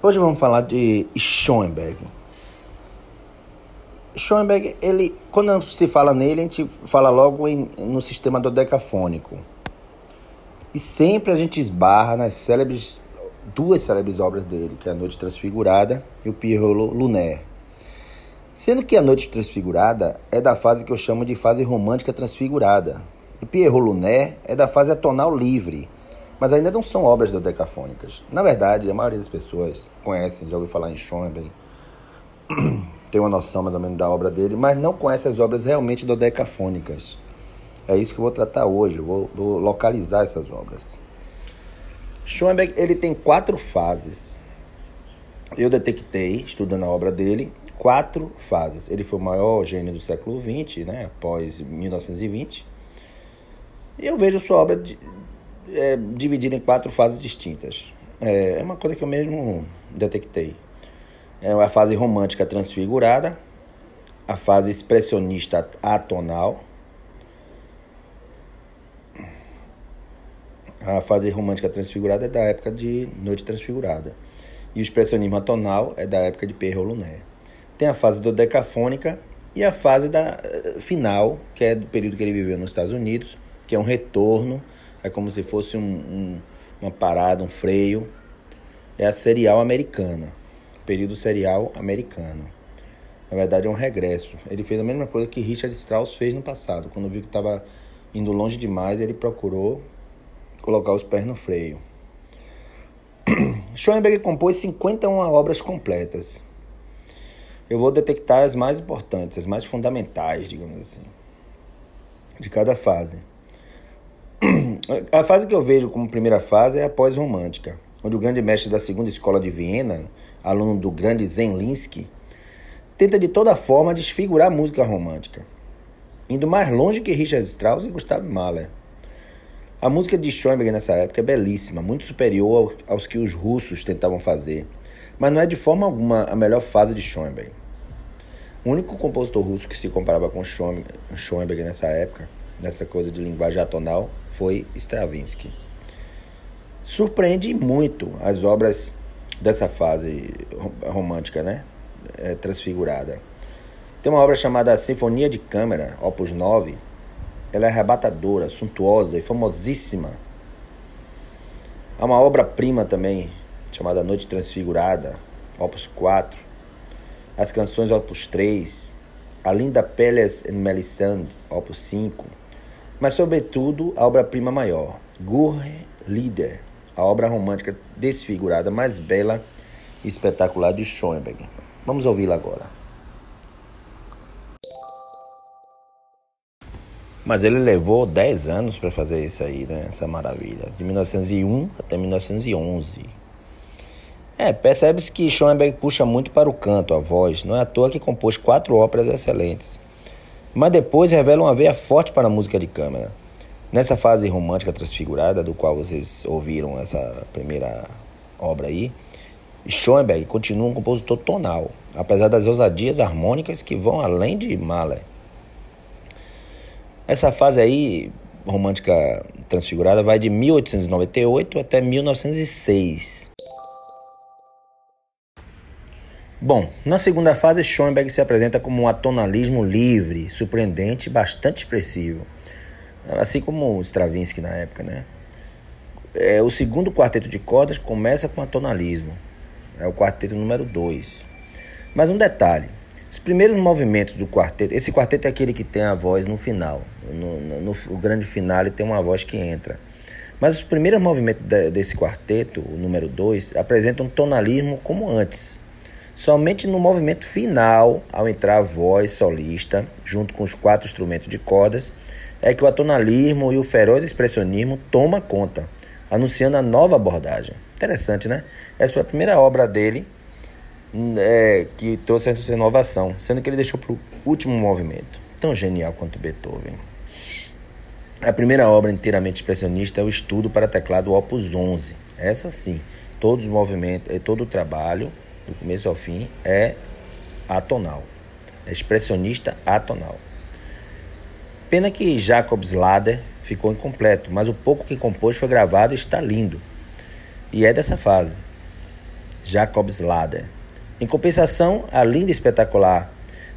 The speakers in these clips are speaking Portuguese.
Hoje vamos falar de Schoenberg. Schoenberg, ele, quando se fala nele, a gente fala logo em, no sistema dodecafônico. E sempre a gente esbarra nas célebres, duas célebres obras dele, que é A Noite Transfigurada e o Pierrot Lunaire. Sendo que A Noite Transfigurada é da fase que eu chamo de fase romântica transfigurada. E Pierrot Lunaire é da fase atonal livre, mas ainda não são obras dodecafônicas. Na verdade, a maioria das pessoas conhecem, já ouviu falar em Schoenberg, tem uma noção mais ou menos da obra dele, mas não conhece as obras realmente dodecafônicas. É isso que eu vou tratar hoje, eu vou, vou localizar essas obras. Schoenberg ele tem quatro fases. Eu detectei, estudando a obra dele, quatro fases. Ele foi o maior gênio do século XX, né, após 1920. E eu vejo sua obra é, dividida em quatro fases distintas. É, é uma coisa que eu mesmo detectei. É a fase romântica transfigurada, a fase expressionista atonal, a fase romântica transfigurada é da época de Noite Transfigurada. E o expressionismo atonal é da época de Pierrot Lunaire. Tem a fase dodecafônica e a fase da eh, final, que é do período que ele viveu nos Estados Unidos, que é um retorno é como se fosse um, um, uma parada, um freio. É a serial americana, período serial americano. Na verdade, é um regresso. Ele fez a mesma coisa que Richard Strauss fez no passado. Quando viu que estava indo longe demais, ele procurou colocar os pés no freio. Schoenberg compôs 51 obras completas. Eu vou detectar as mais importantes, as mais fundamentais, digamos assim, de cada fase. A fase que eu vejo como primeira fase é a pós-romântica, onde o grande mestre da segunda escola de Viena, aluno do grande Zenlinsky, tenta de toda forma desfigurar a música romântica, indo mais longe que Richard Strauss e Gustav Mahler. A música de Schoenberg nessa época é belíssima, muito superior aos que os russos tentavam fazer, mas não é de forma alguma a melhor fase de Schoenberg. O único compositor russo que se comparava com Schoenberg nessa época, nessa coisa de linguagem atonal, foi Stravinsky. Surpreende muito as obras dessa fase romântica, né? É, transfigurada. Tem uma obra chamada Sinfonia de Câmara, Opus 9. Ela é arrebatadora, suntuosa e famosíssima. Há uma obra-prima também, chamada Noite Transfigurada, Opus 4. As canções Opus 3. A Linda Pelles and Melisande, Opus 5 mas sobretudo a obra-prima maior, Gurre Lieder, a obra romântica desfigurada mais bela e espetacular de Schoenberg. Vamos ouvi-la agora. Mas ele levou 10 anos para fazer isso aí, né? Essa maravilha. De 1901 até 1911. É, percebe-se que Schoenberg puxa muito para o canto, a voz. Não é à toa que compôs quatro óperas excelentes mas depois revela uma veia forte para a música de câmara. Nessa fase romântica transfigurada, do qual vocês ouviram essa primeira obra aí, Schoenberg continua um compositor tonal, apesar das ousadias harmônicas que vão além de Mahler. Essa fase aí, romântica transfigurada, vai de 1898 até 1906. Bom, na segunda fase, Schoenberg se apresenta como um atonalismo livre, surpreendente e bastante expressivo, assim como Stravinsky na época, né? É, o segundo quarteto de cordas começa com atonalismo, é o quarteto número 2. Mas um detalhe, os primeiros movimentos do quarteto, esse quarteto é aquele que tem a voz no final, no, no, no grande final ele tem uma voz que entra. Mas os primeiros movimentos de, desse quarteto, o número 2, apresentam um tonalismo como antes, Somente no movimento final, ao entrar a voz solista, junto com os quatro instrumentos de cordas, é que o atonalismo e o feroz expressionismo toma conta, anunciando a nova abordagem. Interessante, né? Essa foi a primeira obra dele é, que trouxe essa inovação, sendo que ele deixou para o último movimento. Tão genial quanto Beethoven. A primeira obra inteiramente expressionista é o Estudo para Teclado Opus 11. Essa sim, todos os movimentos, é todo o trabalho do começo ao fim, é atonal. É expressionista atonal. Pena que Jacobs Lader ficou incompleto, mas o pouco que compôs foi gravado e está lindo. E é dessa fase. Jacob's Ladder. Em compensação, a linda e espetacular,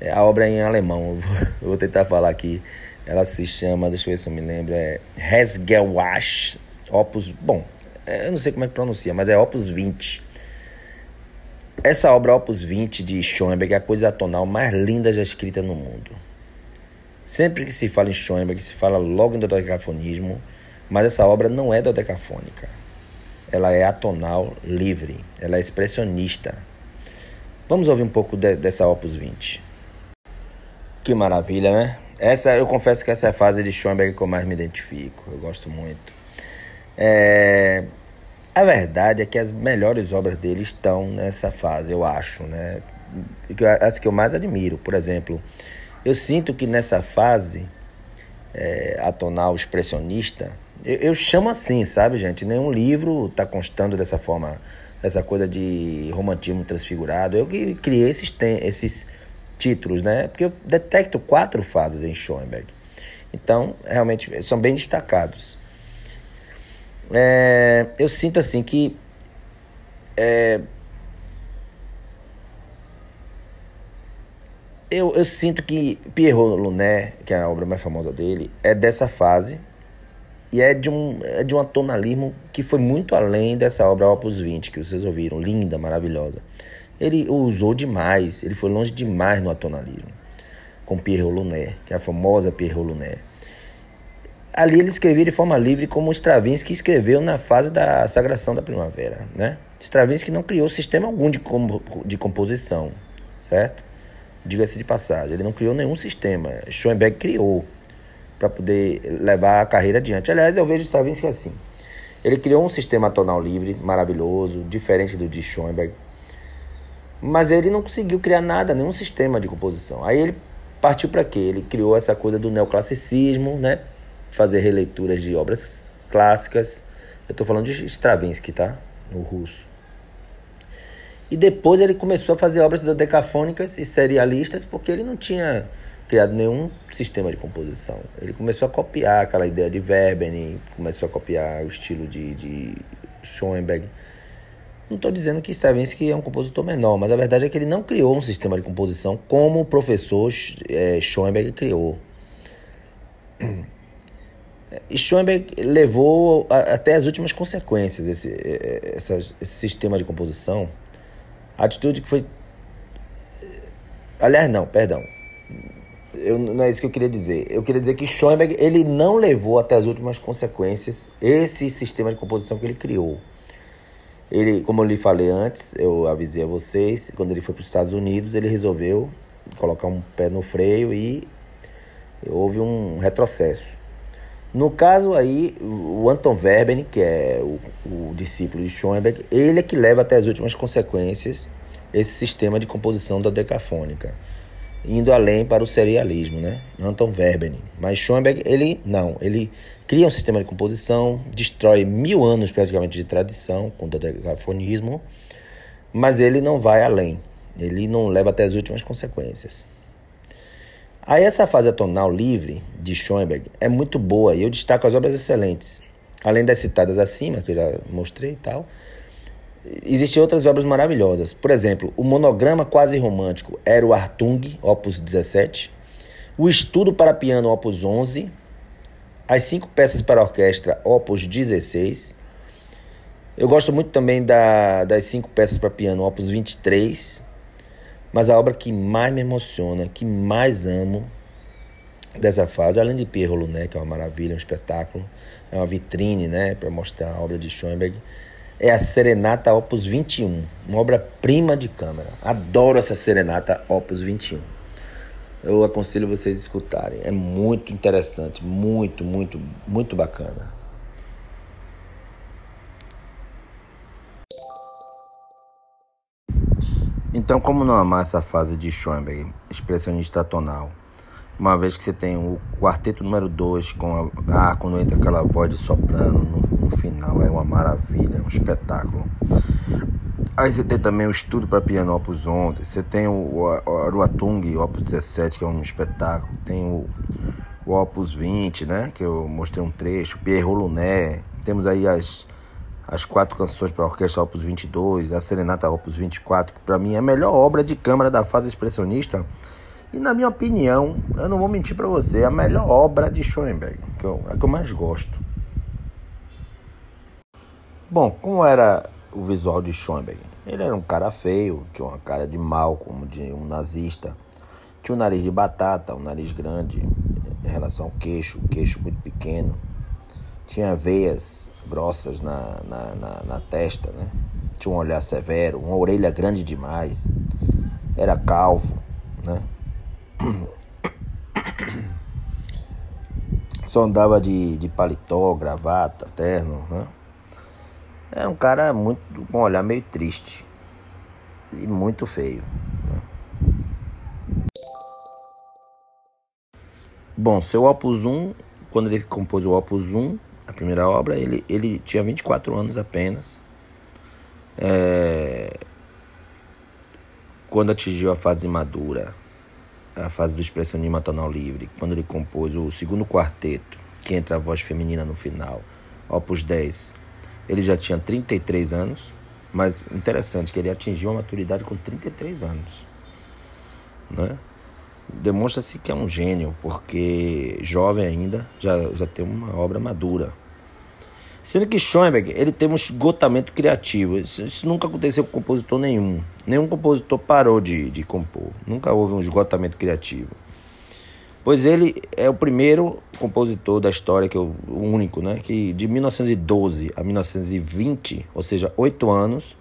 é, a obra em alemão, eu vou tentar falar aqui, ela se chama, deixa eu ver se eu me lembro, é Resgewasch, Opus, bom, é, eu não sei como é que pronuncia, mas é Opus 20. Essa obra Opus 20 de Schoenberg é a coisa atonal mais linda já escrita no mundo. Sempre que se fala em Schoenberg, se fala logo em dodecafonismo, mas essa obra não é dodecafônica. Ela é atonal livre, ela é expressionista. Vamos ouvir um pouco de, dessa Opus 20. Que maravilha, né? Essa, eu confesso que essa é a fase de Schoenberg que eu mais me identifico. Eu gosto muito. É, a verdade é que as melhores obras dele estão nessa fase, eu acho, né? As que eu mais admiro, por exemplo, eu sinto que nessa fase é, atonal expressionista, eu, eu, chamo assim, sabe, gente? Nenhum livro está constando dessa forma, essa coisa de romantismo transfigurado. Eu que criei esses, esses títulos, né? Porque eu detecto quatro fases em Schoenberg. Então, realmente, são bem destacados. É, eu sinto assim que é, eu, eu sinto que Pierrot Luné, que é a obra mais famosa dele, é dessa fase e é de um, é de um atonalismo que foi muito além dessa obra Opus 20 que vocês ouviram, linda, maravilhosa. Ele usou demais, ele foi longe demais no atonalismo, com Pierrot Luné, que é a famosa Pierrot Luné. Ali ele escrevia de forma livre como Stravinsky escreveu na fase da sagração da primavera, né? Stravinsky não criou sistema algum de, de composição, certo? Diga-se de passagem, ele não criou nenhum sistema. Schoenberg criou para poder levar a carreira adiante. Aliás, eu vejo Stravinsky assim. Ele criou um sistema tonal livre, maravilhoso, diferente do de Schoenberg. Mas ele não conseguiu criar nada, nenhum sistema de composição. Aí ele partiu para quê? Ele criou essa coisa do neoclassicismo, né? Fazer releituras de obras clássicas. Eu estou falando de Stravinsky, tá? No russo. E depois ele começou a fazer obras dodecafônicas e serialistas porque ele não tinha criado nenhum sistema de composição. Ele começou a copiar aquela ideia de Verben, começou a copiar o estilo de, de Schoenberg. Não estou dizendo que Stravinsky é um compositor menor, mas a verdade é que ele não criou um sistema de composição como o professor é, Schoenberg criou. Schoenberg levou até as últimas consequências esse, esse sistema de composição. A atitude que foi. Aliás, não, perdão. Eu, não é isso que eu queria dizer. Eu queria dizer que Schoenberg ele não levou até as últimas consequências esse sistema de composição que ele criou. Ele, como eu lhe falei antes, eu avisei a vocês, quando ele foi para os Estados Unidos, ele resolveu colocar um pé no freio e houve um retrocesso. No caso aí, o Anton Verben, que é o, o, discípulo de Schoenberg, ele é que leva até as últimas consequências esse sistema de composição da decafônica, indo além para o serialismo, né? Anton Verben. Mas Schoenberg, ele não, ele cria um sistema de composição, destrói mil anos praticamente de tradição com o decafonismo, mas ele não vai além, ele não leva até as últimas consequências. Aí essa fase atonal livre de Schoenberg é muito boa e eu destaco as obras excelentes. Além das citadas acima, que eu já mostrei e tal, existem outras obras maravilhosas. Por exemplo, o monograma quase romântico era o Artung, opus 17, o estudo para piano, opus 11, as cinco peças para orquestra, opus 16. Eu gosto muito também da, das cinco peças para piano, opus 23, mas a obra que mais me emociona, que mais amo dessa fase, além de Pierrot né, que é uma maravilha, um espetáculo, é uma vitrine né, para mostrar a obra de Schoenberg, é a Serenata Opus 21, uma obra-prima de câmara. Adoro essa Serenata Opus 21. Eu aconselho vocês a escutarem. É muito interessante, muito, muito, muito bacana. Então, como não amar essa fase de Schoenberg, expressionista tonal? Uma vez que você tem o quarteto número 2 com a, ah, quando entra aquela voz de soprano no, no final, é uma maravilha, é um espetáculo. Aí você tem também o estudo para piano Opus 11, você tem o, o, o Aruatung Opus 17, que é um espetáculo, tem o, o Opus 20, né, que eu mostrei um trecho, Pierre Luné, temos aí as as quatro canções para a orquestra Opus 22, a Serenata Opus 24, que para mim é a melhor obra de câmara da fase expressionista. E na minha opinião, eu não vou mentir para você, é a melhor obra de Schoenberg, que eu, é a que eu mais gosto. Bom, como era o visual de Schoenberg? Ele era um cara feio, tinha uma cara de mal, como de um nazista. Tinha um nariz de batata, um nariz grande em relação ao queixo, queixo muito pequeno. Tinha veias grossas na, na, na, na testa, né? Tinha um olhar severo, uma orelha grande demais. Era calvo, né? Só andava de, de paletó, gravata, terno, né? Era um cara muito com um olhar meio triste e muito feio. Né? Bom, seu Opus 1, quando ele compôs o Opus 1, a primeira obra, ele, ele tinha 24 anos apenas. É... Quando atingiu a fase madura, a fase do expressionismo tonal livre, quando ele compôs o segundo quarteto, que entra a voz feminina no final, Opus 10, ele já tinha 33 anos, mas interessante que ele atingiu a maturidade com 33 anos. Né? Demonstra-se que é um gênio, porque jovem ainda já, já tem uma obra madura. Sendo que Schoenberg ele tem um esgotamento criativo. Isso, isso, nunca aconteceu com compositor nenhum. Nenhum compositor parou de, de compor. Nunca houve um esgotamento criativo. Pois ele é o primeiro compositor da história, que é o único, né? Que de 1912 a 1920, ou seja, oito anos,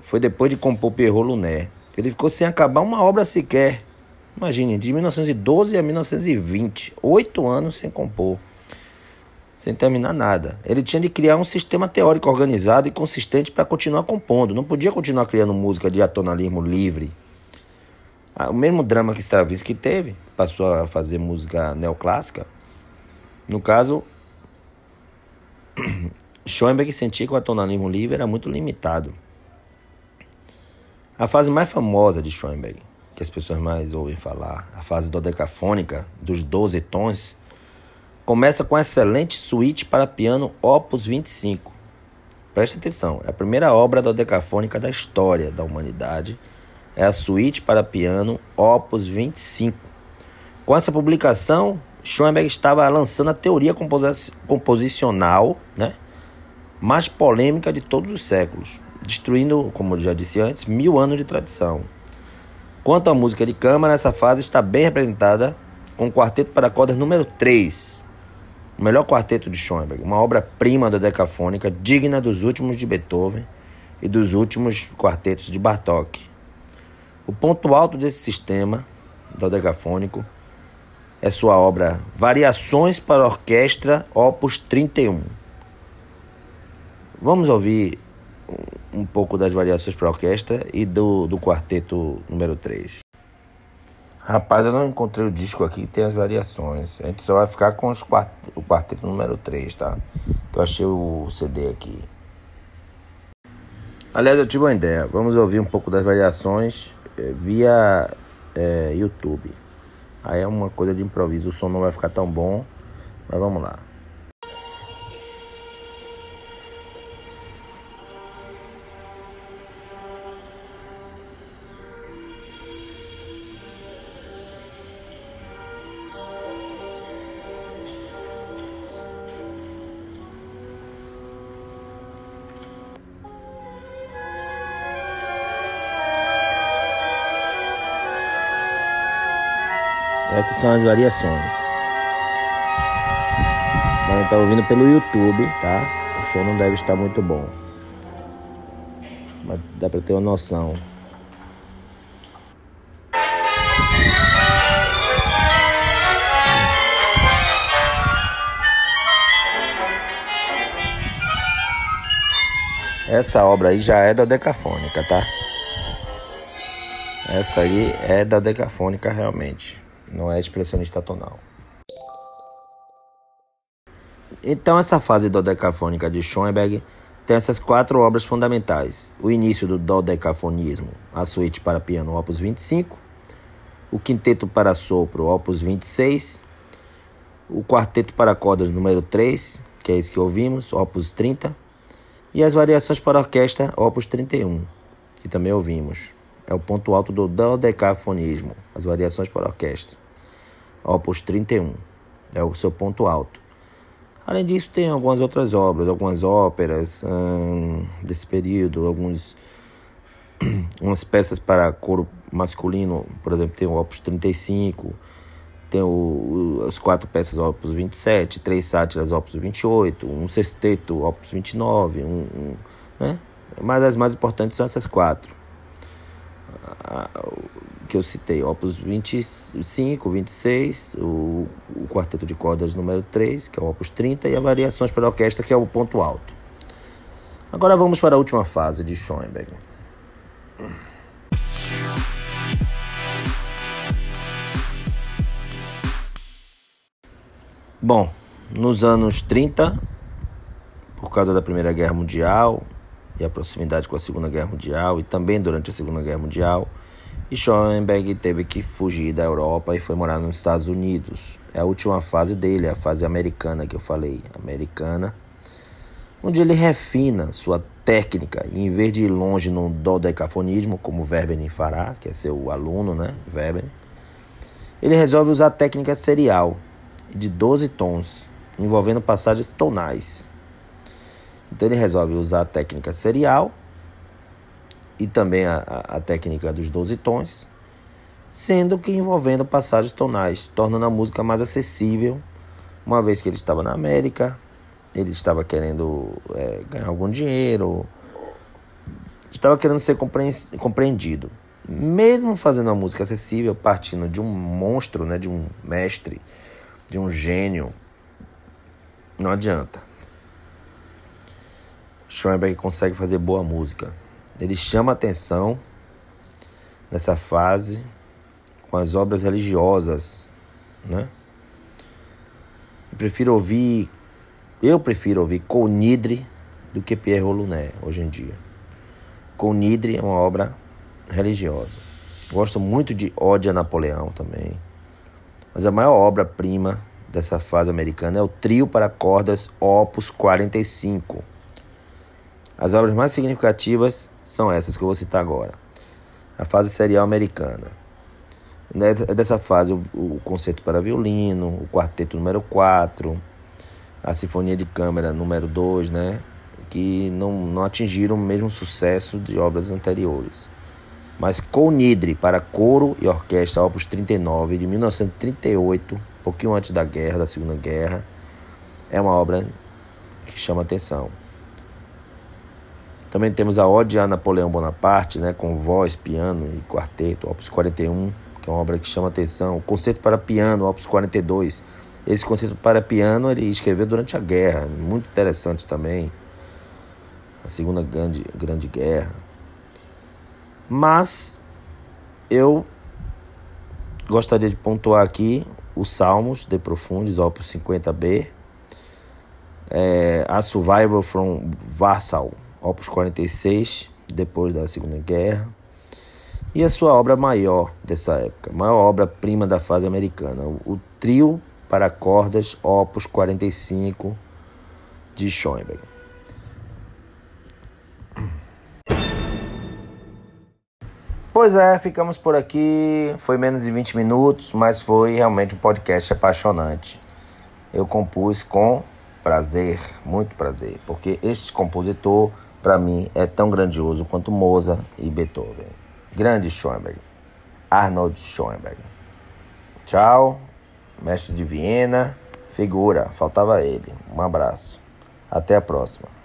foi depois de compor Pierrot Lunaire. Ele ficou sem acabar uma obra sequer. Imagine, de 1912 a 1920, oito anos sem compor, sem terminar nada. Ele tinha de criar um sistema teórico organizado e consistente para continuar compondo. Não podia continuar criando música de atonalismo livre. Ah, o mesmo drama que Stravinsky teve, passou a fazer música neoclássica. No caso, Schoenberg sentia que o atonalismo livre era muito limitado. A fase mais famosa de Schoenberg, que as pessoas mais ouvem falar, a fase dodecafônica, dos 12 tons, começa com a excelente suíte para piano Opus 25. Preste atenção, é a primeira obra dodecafônica da história da humanidade. É a suíte para piano Opus 25. Com essa publicação, Schoenberg estava lançando a teoria composicional né, mais polêmica de todos os séculos destruindo, como eu já disse antes, mil anos de tradição. Quanto à música de câmara, essa fase está bem representada com o Quarteto para Cordas número 3, o melhor quarteto de Schoenberg, uma obra-prima da decafônica digna dos últimos de Beethoven e dos últimos quartetos de Bartók. O ponto alto desse sistema dodecafônico é sua obra Variações para Orquestra, opus 31. Vamos ouvir um pouco das variações para orquestra e do, do quarteto número 3. Rapaz, eu não encontrei o disco aqui que tem as variações. A gente só vai ficar com os quart... o quarteto número 3, tá? Que eu achei o CD aqui. Aliás, eu tive uma ideia. Vamos ouvir um pouco das variações eh, via é, YouTube. Aí é uma coisa de improviso. O som não vai ficar tão bom, mas vamos lá. Essas são as variações. Mas está ouvindo pelo YouTube, tá? O som não deve estar muito bom. Mas dá para ter uma noção. Essa obra aí já é da decafônica, tá? Essa aí é da decafônica realmente não é expressionista tonal. Então, essa fase dodecafônica de Schoenberg tem essas quatro obras fundamentais: o início do dodecafonismo, a suíte para piano, opus 25, o quinteto para sopro, opus 26, o quarteto para cordas número 3, que é esse que ouvimos, opus 30, e as variações para orquestra, opus 31, que também ouvimos. É o ponto alto do dodecafonismo, as variações para orquestra, opus 31, é o seu ponto alto. Além disso, tem algumas outras obras, algumas óperas hum, desse período, alguns umas peças para coro masculino, por exemplo, tem o Opus 35, tem o, as quatro peças Opus 27, três sátiras Opus 28, um sexteto Opus 29, um, um, né? mas as mais importantes são essas quatro que eu citei, Opus 25, 26, o, o quarteto de cordas número 3, que é o Opus 30, e as variações para a orquestra, que é o ponto alto. Agora vamos para a última fase de Schoenberg. Bom, nos anos 30, por causa da Primeira Guerra Mundial e a proximidade com a Segunda Guerra Mundial, e também durante a Segunda Guerra Mundial, Schoenberg teve que fugir da Europa e foi morar nos Estados Unidos. É a última fase dele, a fase americana que eu falei, americana, onde ele refina sua técnica, e em vez de ir longe no dodecafonismo, como Verben fará, que é seu aluno, né, Verben, ele resolve usar a técnica serial, de 12 tons, envolvendo passagens tonais. Então ele resolve usar a técnica serial e também a, a, técnica dos 12 tons, sendo que envolvendo passagens tonais, tornando a música mais acessível, uma vez que ele estava na América, ele estava querendo é, ganhar algum dinheiro, estava querendo ser compreendido. Mesmo fazendo a música acessível, partindo de um monstro, né, de um mestre, de um gênio, não adianta. Schoenberg consegue fazer boa música. Ele chama atenção nessa fase com as obras religiosas, né? Eu prefiro ouvir, eu prefiro ouvir Conidre do que Pierre Rolunay hoje em dia. Conidre é uma obra religiosa. Gosto muito de Ode a Napoleão também. Mas a maior obra-prima dessa fase americana é o Trio para Cordas Opus 45. As obras mais significativas são essas que eu vou citar agora. A fase serial americana. É dessa fase o, concerto para violino, o quarteto número 4, a sinfonia de câmara número 2, né? Que não, não atingiram o mesmo sucesso de obras anteriores mas Colnidre para coro e orquestra, opus 39 de 1938, um pouquinho antes da guerra, da Segunda Guerra, é uma obra que chama atenção. Também temos a Ode a Napoleão Bonaparte, né, com voz, piano e quarteto, opus 41, que é uma obra que chama atenção. O concerto para piano, opus 42. Esse concerto para piano ele escreveu durante a guerra, muito interessante também. A Segunda Grande, grande Guerra. Mas eu gostaria de pontuar aqui os Salmos de Profundis, opus 50b, é, A Survival from Warsaw, opus 46, depois da Segunda Guerra, e a sua obra maior dessa época, maior obra-prima da fase americana, o Trio para Cordas, opus 45, de Schoenberg. Pois é, ficamos por aqui. Foi menos de 20 minutos, mas foi realmente um podcast apaixonante. Eu compus com prazer, muito prazer, porque este compositor, para mim, é tão grandioso quanto Mozart e Beethoven. Grande Schoenberg, Arnold Schoenberg. Tchau, mestre de Viena, figura, faltava ele. Um abraço. Até a próxima.